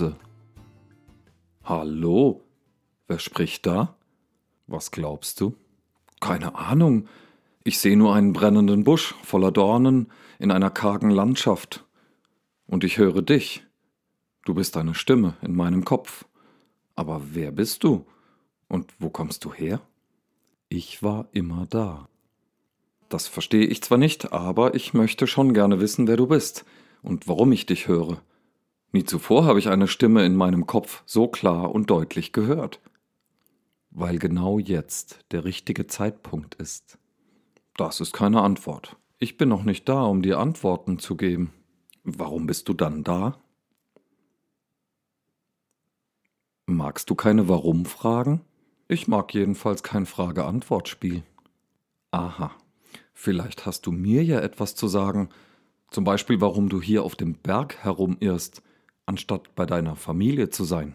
Mose. Hallo? Wer spricht da? Was glaubst du? Keine Ahnung. Ich sehe nur einen brennenden Busch voller Dornen in einer kargen Landschaft. Und ich höre dich. Du bist eine Stimme in meinem Kopf. Aber wer bist du? Und wo kommst du her? Ich war immer da. Das verstehe ich zwar nicht, aber ich möchte schon gerne wissen, wer du bist und warum ich dich höre. Nie zuvor habe ich eine Stimme in meinem Kopf so klar und deutlich gehört. Weil genau jetzt der richtige Zeitpunkt ist. Das ist keine Antwort. Ich bin noch nicht da, um dir Antworten zu geben. Warum bist du dann da? Magst du keine Warum-Fragen? Ich mag jedenfalls kein Frage-Antwort-Spiel. Aha. Vielleicht hast du mir ja etwas zu sagen, zum Beispiel warum du hier auf dem Berg herumirrst, anstatt bei deiner Familie zu sein.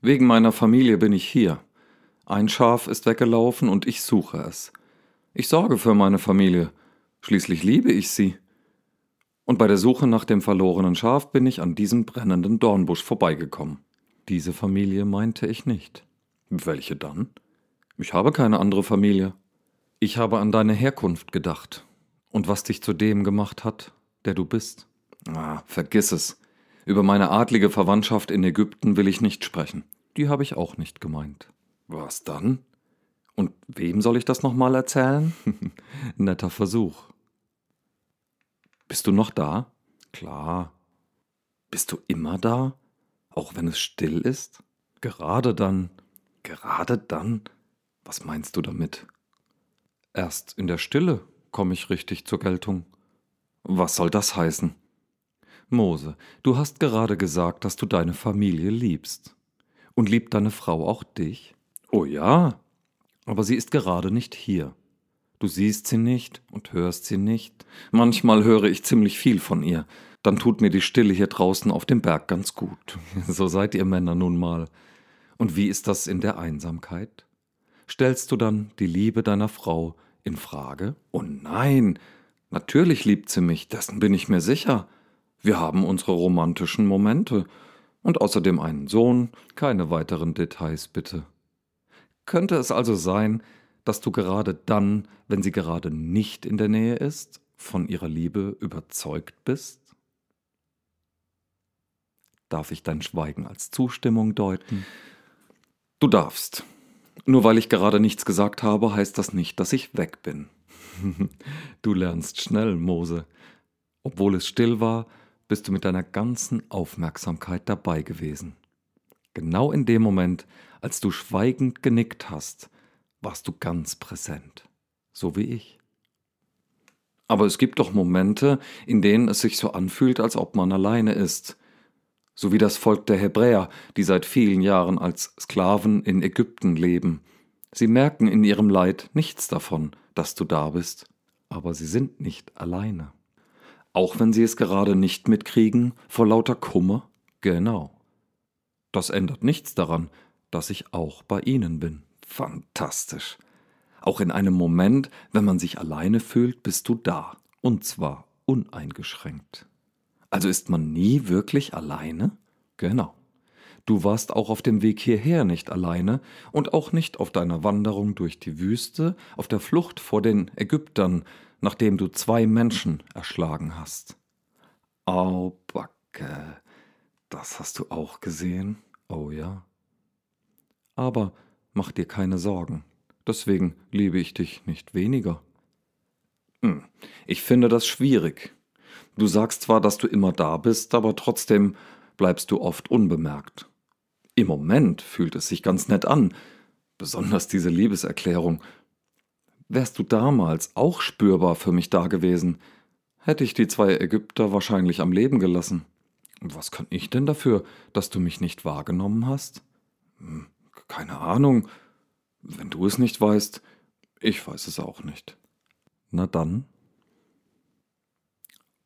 Wegen meiner Familie bin ich hier. Ein Schaf ist weggelaufen und ich suche es. Ich sorge für meine Familie, schließlich liebe ich sie. Und bei der Suche nach dem verlorenen Schaf bin ich an diesem brennenden Dornbusch vorbeigekommen. Diese Familie meinte ich nicht. Welche dann? Ich habe keine andere Familie. Ich habe an deine Herkunft gedacht und was dich zu dem gemacht hat, der du bist. Ah, vergiss es. Über meine adlige Verwandtschaft in Ägypten will ich nicht sprechen. Die habe ich auch nicht gemeint. Was dann? Und wem soll ich das nochmal erzählen? Netter Versuch. Bist du noch da? Klar. Bist du immer da? Auch wenn es still ist? Gerade dann. Gerade dann? Was meinst du damit? Erst in der Stille komme ich richtig zur Geltung. Was soll das heißen? Mose, du hast gerade gesagt, dass du deine Familie liebst. Und liebt deine Frau auch dich? Oh ja, aber sie ist gerade nicht hier. Du siehst sie nicht und hörst sie nicht. Manchmal höre ich ziemlich viel von ihr. Dann tut mir die Stille hier draußen auf dem Berg ganz gut. So seid ihr Männer nun mal. Und wie ist das in der Einsamkeit? Stellst du dann die Liebe deiner Frau in Frage? Oh nein, natürlich liebt sie mich, dessen bin ich mir sicher. Wir haben unsere romantischen Momente und außerdem einen Sohn, keine weiteren Details bitte. Könnte es also sein, dass du gerade dann, wenn sie gerade nicht in der Nähe ist, von ihrer Liebe überzeugt bist? Darf ich dein Schweigen als Zustimmung deuten? Du darfst. Nur weil ich gerade nichts gesagt habe, heißt das nicht, dass ich weg bin. du lernst schnell, Mose. Obwohl es still war, bist du mit deiner ganzen Aufmerksamkeit dabei gewesen. Genau in dem Moment, als du schweigend genickt hast, warst du ganz präsent, so wie ich. Aber es gibt doch Momente, in denen es sich so anfühlt, als ob man alleine ist, so wie das Volk der Hebräer, die seit vielen Jahren als Sklaven in Ägypten leben. Sie merken in ihrem Leid nichts davon, dass du da bist, aber sie sind nicht alleine. Auch wenn sie es gerade nicht mitkriegen, vor lauter Kummer? Genau. Das ändert nichts daran, dass ich auch bei ihnen bin. Fantastisch. Auch in einem Moment, wenn man sich alleine fühlt, bist du da. Und zwar uneingeschränkt. Also ist man nie wirklich alleine? Genau. Du warst auch auf dem Weg hierher nicht alleine und auch nicht auf deiner Wanderung durch die Wüste, auf der Flucht vor den Ägyptern, nachdem du zwei Menschen erschlagen hast. Au, Backe, das hast du auch gesehen? Oh ja. Aber mach dir keine Sorgen, deswegen liebe ich dich nicht weniger. Hm, ich finde das schwierig. Du sagst zwar, dass du immer da bist, aber trotzdem bleibst du oft unbemerkt. Im Moment fühlt es sich ganz nett an, besonders diese Liebeserklärung. Wärst du damals auch spürbar für mich da gewesen, hätte ich die zwei Ägypter wahrscheinlich am Leben gelassen. Was kann ich denn dafür, dass du mich nicht wahrgenommen hast? Hm, keine Ahnung. Wenn du es nicht weißt, ich weiß es auch nicht. Na dann.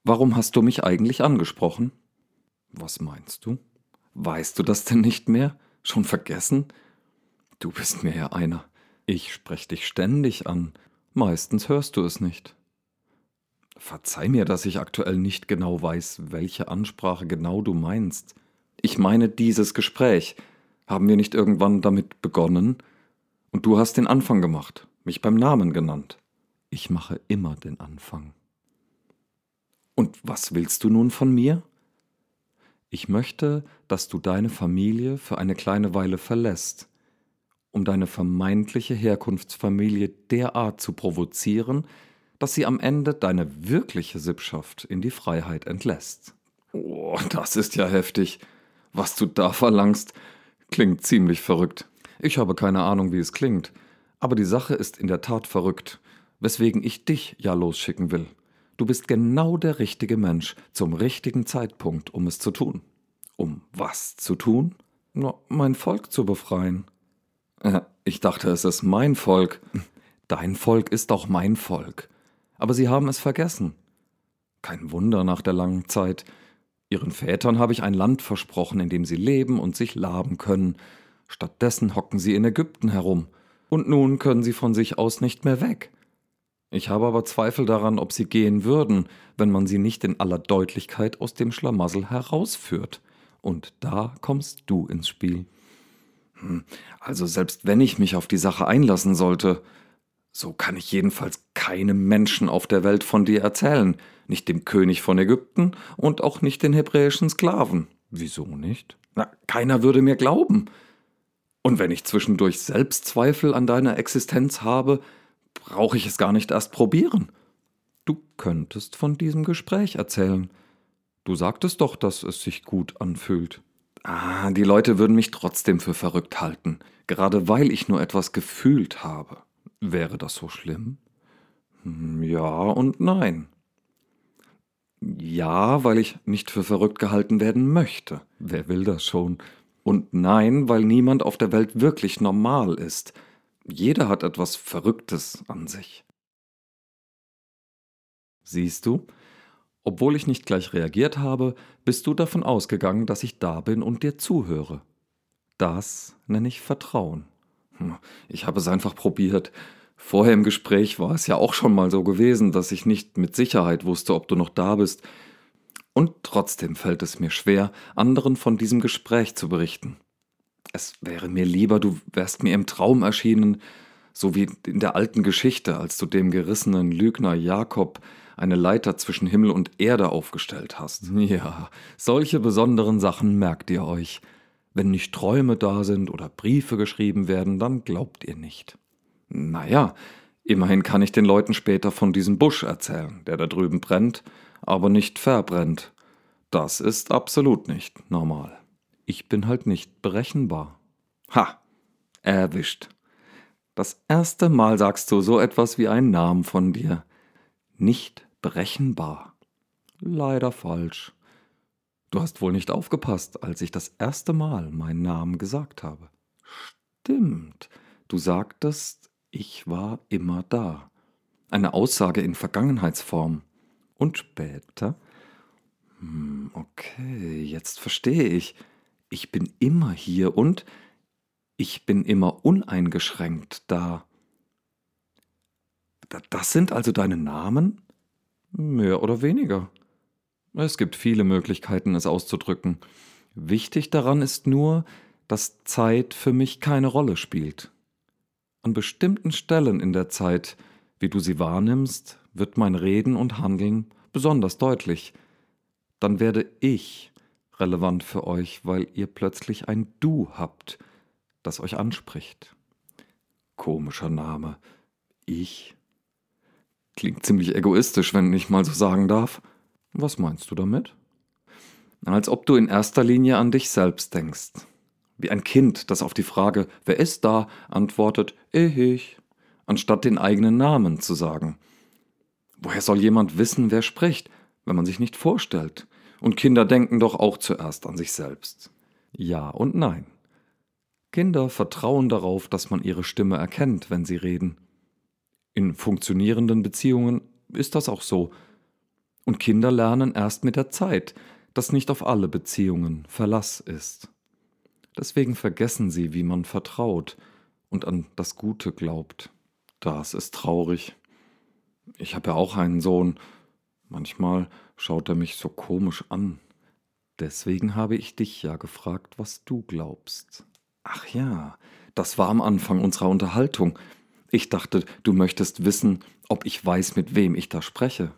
Warum hast du mich eigentlich angesprochen? Was meinst du? Weißt du das denn nicht mehr? Schon vergessen? Du bist mir ja einer. Ich sprech dich ständig an. Meistens hörst du es nicht. Verzeih mir, dass ich aktuell nicht genau weiß, welche Ansprache genau du meinst. Ich meine dieses Gespräch. Haben wir nicht irgendwann damit begonnen? Und du hast den Anfang gemacht, mich beim Namen genannt. Ich mache immer den Anfang. Und was willst du nun von mir? Ich möchte, dass du deine Familie für eine kleine Weile verlässt, um deine vermeintliche Herkunftsfamilie derart zu provozieren, dass sie am Ende deine wirkliche Sippschaft in die Freiheit entlässt. Oh, das ist ja heftig. Was du da verlangst, klingt ziemlich verrückt. Ich habe keine Ahnung, wie es klingt, aber die Sache ist in der Tat verrückt, weswegen ich dich ja losschicken will. Du bist genau der richtige Mensch zum richtigen Zeitpunkt, um es zu tun. Um was zu tun? Nur mein Volk zu befreien. Äh, ich dachte, es ist mein Volk. Dein Volk ist auch mein Volk. Aber sie haben es vergessen. Kein Wunder nach der langen Zeit. Ihren Vätern habe ich ein Land versprochen, in dem sie leben und sich laben können. Stattdessen hocken sie in Ägypten herum. Und nun können sie von sich aus nicht mehr weg. Ich habe aber Zweifel daran, ob sie gehen würden, wenn man sie nicht in aller Deutlichkeit aus dem Schlamassel herausführt. Und da kommst du ins Spiel. Hm, also selbst wenn ich mich auf die Sache einlassen sollte, so kann ich jedenfalls keinem Menschen auf der Welt von dir erzählen, nicht dem König von Ägypten und auch nicht den hebräischen Sklaven. Wieso nicht? Na, keiner würde mir glauben. Und wenn ich zwischendurch Selbstzweifel an deiner Existenz habe, brauche ich es gar nicht erst probieren. Du könntest von diesem Gespräch erzählen. Du sagtest doch, dass es sich gut anfühlt. Ah, die Leute würden mich trotzdem für verrückt halten, gerade weil ich nur etwas gefühlt habe. Wäre das so schlimm? Hm, ja und nein. Ja, weil ich nicht für verrückt gehalten werden möchte. Wer will das schon? Und nein, weil niemand auf der Welt wirklich normal ist. Jeder hat etwas Verrücktes an sich. Siehst du, obwohl ich nicht gleich reagiert habe, bist du davon ausgegangen, dass ich da bin und dir zuhöre. Das nenne ich Vertrauen. Hm, ich habe es einfach probiert. Vorher im Gespräch war es ja auch schon mal so gewesen, dass ich nicht mit Sicherheit wusste, ob du noch da bist. Und trotzdem fällt es mir schwer, anderen von diesem Gespräch zu berichten. Es wäre mir lieber, du wärst mir im Traum erschienen, so wie in der alten Geschichte, als du dem gerissenen Lügner Jakob eine Leiter zwischen Himmel und Erde aufgestellt hast. Ja, solche besonderen Sachen merkt ihr euch. Wenn nicht Träume da sind oder Briefe geschrieben werden, dann glaubt ihr nicht. Naja, immerhin kann ich den Leuten später von diesem Busch erzählen, der da drüben brennt, aber nicht verbrennt. Das ist absolut nicht normal. Ich bin halt nicht berechenbar. Ha, erwischt. Das erste Mal sagst du so etwas wie einen Namen von dir. Nicht berechenbar. Leider falsch. Du hast wohl nicht aufgepasst, als ich das erste Mal meinen Namen gesagt habe. Stimmt. Du sagtest, ich war immer da. Eine Aussage in Vergangenheitsform. Und später? Hm, okay, jetzt verstehe ich ich bin immer hier und ich bin immer uneingeschränkt da. Das sind also deine Namen? Mehr oder weniger. Es gibt viele Möglichkeiten, es auszudrücken. Wichtig daran ist nur, dass Zeit für mich keine Rolle spielt. An bestimmten Stellen in der Zeit, wie du sie wahrnimmst, wird mein Reden und Handeln besonders deutlich. Dann werde ich relevant für euch, weil ihr plötzlich ein Du habt, das euch anspricht. Komischer Name. Ich? Klingt ziemlich egoistisch, wenn ich mal so sagen darf. Was meinst du damit? Als ob du in erster Linie an dich selbst denkst. Wie ein Kind, das auf die Frage, wer ist da, antwortet, ich, anstatt den eigenen Namen zu sagen. Woher soll jemand wissen, wer spricht, wenn man sich nicht vorstellt? Und Kinder denken doch auch zuerst an sich selbst. Ja und nein. Kinder vertrauen darauf, dass man ihre Stimme erkennt, wenn sie reden. In funktionierenden Beziehungen ist das auch so. Und Kinder lernen erst mit der Zeit, dass nicht auf alle Beziehungen Verlass ist. Deswegen vergessen sie, wie man vertraut und an das Gute glaubt. Das ist traurig. Ich habe ja auch einen Sohn. Manchmal schaut er mich so komisch an. Deswegen habe ich dich ja gefragt, was du glaubst. Ach ja, das war am Anfang unserer Unterhaltung. Ich dachte, du möchtest wissen, ob ich weiß, mit wem ich da spreche.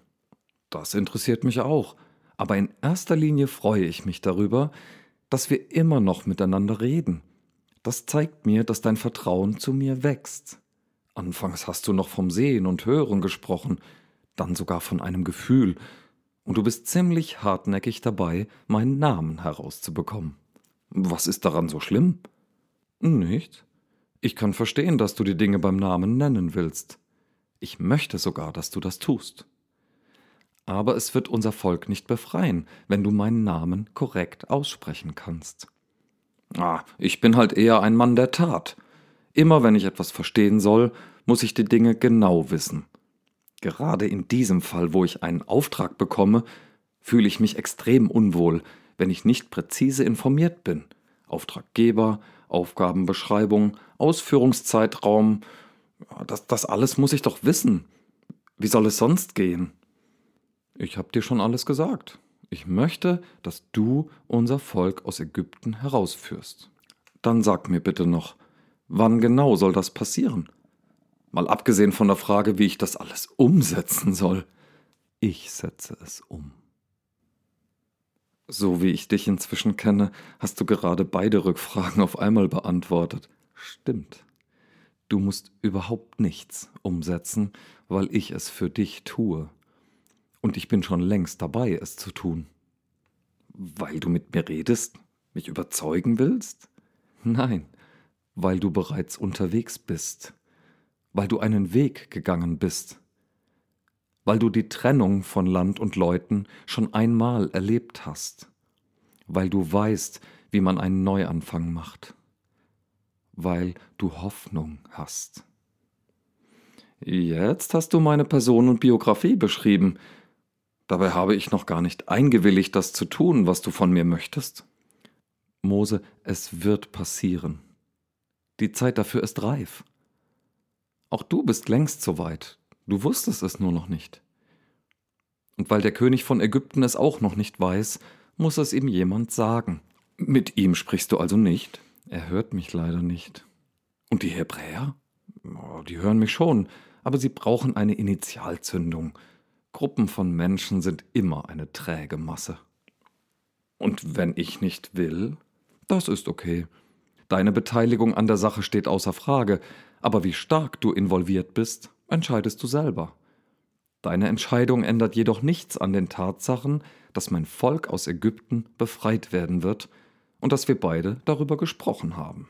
Das interessiert mich auch. Aber in erster Linie freue ich mich darüber, dass wir immer noch miteinander reden. Das zeigt mir, dass dein Vertrauen zu mir wächst. Anfangs hast du noch vom Sehen und Hören gesprochen, dann sogar von einem Gefühl, und du bist ziemlich hartnäckig dabei, meinen Namen herauszubekommen. Was ist daran so schlimm? Nicht. Ich kann verstehen, dass du die Dinge beim Namen nennen willst. Ich möchte sogar, dass du das tust. Aber es wird unser Volk nicht befreien, wenn du meinen Namen korrekt aussprechen kannst. Ah, ich bin halt eher ein Mann der Tat. Immer wenn ich etwas verstehen soll, muss ich die Dinge genau wissen. Gerade in diesem Fall, wo ich einen Auftrag bekomme, fühle ich mich extrem unwohl, wenn ich nicht präzise informiert bin. Auftraggeber, Aufgabenbeschreibung, Ausführungszeitraum, das, das alles muss ich doch wissen. Wie soll es sonst gehen? Ich habe dir schon alles gesagt. Ich möchte, dass du unser Volk aus Ägypten herausführst. Dann sag mir bitte noch, wann genau soll das passieren? Mal abgesehen von der Frage, wie ich das alles umsetzen soll. Ich setze es um. So wie ich dich inzwischen kenne, hast du gerade beide Rückfragen auf einmal beantwortet. Stimmt. Du musst überhaupt nichts umsetzen, weil ich es für dich tue. Und ich bin schon längst dabei, es zu tun. Weil du mit mir redest? Mich überzeugen willst? Nein, weil du bereits unterwegs bist weil du einen Weg gegangen bist, weil du die Trennung von Land und Leuten schon einmal erlebt hast, weil du weißt, wie man einen Neuanfang macht, weil du Hoffnung hast. Jetzt hast du meine Person und Biografie beschrieben. Dabei habe ich noch gar nicht eingewilligt, das zu tun, was du von mir möchtest. Mose, es wird passieren. Die Zeit dafür ist reif. Auch du bist längst so weit. Du wusstest es nur noch nicht. Und weil der König von Ägypten es auch noch nicht weiß, muss es ihm jemand sagen. Mit ihm sprichst du also nicht? Er hört mich leider nicht. Und die Hebräer? Oh, die hören mich schon, aber sie brauchen eine Initialzündung. Gruppen von Menschen sind immer eine träge Masse. Und wenn ich nicht will? Das ist okay. Deine Beteiligung an der Sache steht außer Frage, aber wie stark du involviert bist, entscheidest du selber. Deine Entscheidung ändert jedoch nichts an den Tatsachen, dass mein Volk aus Ägypten befreit werden wird und dass wir beide darüber gesprochen haben.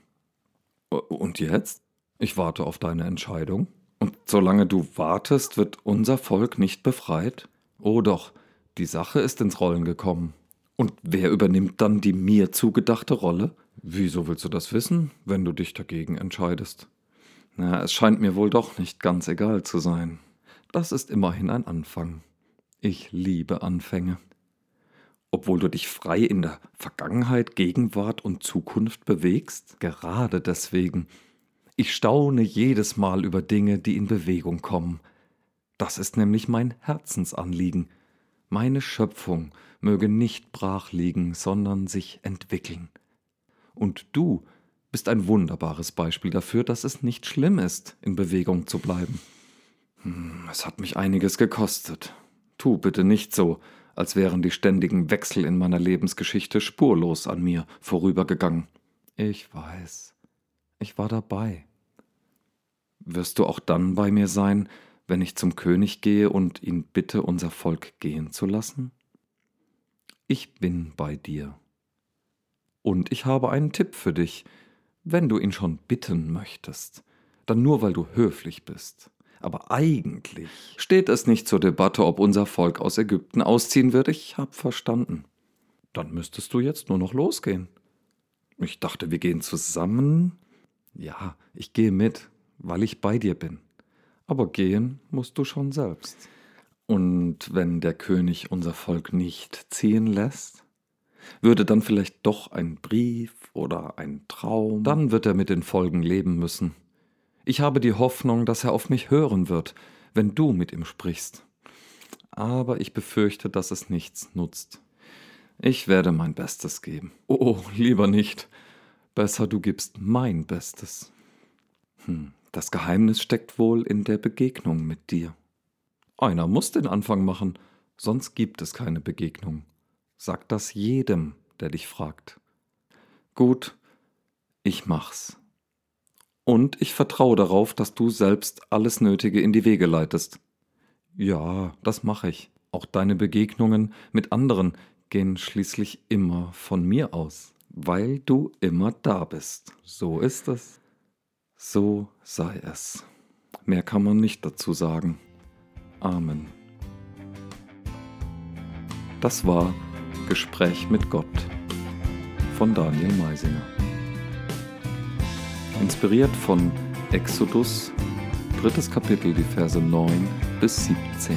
Und jetzt? Ich warte auf deine Entscheidung. Und solange du wartest, wird unser Volk nicht befreit? Oh doch, die Sache ist ins Rollen gekommen. Und wer übernimmt dann die mir zugedachte Rolle? Wieso willst du das wissen, wenn du dich dagegen entscheidest? Na, es scheint mir wohl doch nicht ganz egal zu sein. Das ist immerhin ein Anfang. Ich liebe Anfänge. Obwohl du dich frei in der Vergangenheit, Gegenwart und Zukunft bewegst, gerade deswegen. Ich staune jedes Mal über Dinge, die in Bewegung kommen. Das ist nämlich mein Herzensanliegen. Meine Schöpfung möge nicht brach liegen, sondern sich entwickeln. Und du bist ein wunderbares Beispiel dafür, dass es nicht schlimm ist, in Bewegung zu bleiben. Hm, es hat mich einiges gekostet. Tu bitte nicht so, als wären die ständigen Wechsel in meiner Lebensgeschichte spurlos an mir vorübergegangen. Ich weiß. Ich war dabei. Wirst du auch dann bei mir sein, wenn ich zum König gehe und ihn bitte, unser Volk gehen zu lassen? Ich bin bei dir. Und ich habe einen Tipp für dich, wenn du ihn schon bitten möchtest, dann nur weil du höflich bist. Aber eigentlich steht es nicht zur Debatte, ob unser Volk aus Ägypten ausziehen wird. Ich hab verstanden. Dann müsstest du jetzt nur noch losgehen. Ich dachte, wir gehen zusammen. Ja, ich gehe mit, weil ich bei dir bin. Aber gehen musst du schon selbst. Und wenn der König unser Volk nicht ziehen lässt? Würde dann vielleicht doch ein Brief oder ein Traum? Dann wird er mit den Folgen leben müssen. Ich habe die Hoffnung, dass er auf mich hören wird, wenn du mit ihm sprichst. Aber ich befürchte, dass es nichts nutzt. Ich werde mein Bestes geben. Oh, lieber nicht. Besser, du gibst mein Bestes. Hm, das Geheimnis steckt wohl in der Begegnung mit dir. Einer muss den Anfang machen, sonst gibt es keine Begegnung. Sag das jedem, der dich fragt. Gut, ich mach's. Und ich vertraue darauf, dass du selbst alles Nötige in die Wege leitest. Ja, das mache ich. Auch deine Begegnungen mit anderen gehen schließlich immer von mir aus, weil du immer da bist. So ist es. So sei es. Mehr kann man nicht dazu sagen. Amen. Das war Gespräch mit Gott von Daniel Meisinger. Inspiriert von Exodus, drittes Kapitel, die Verse 9 bis 17.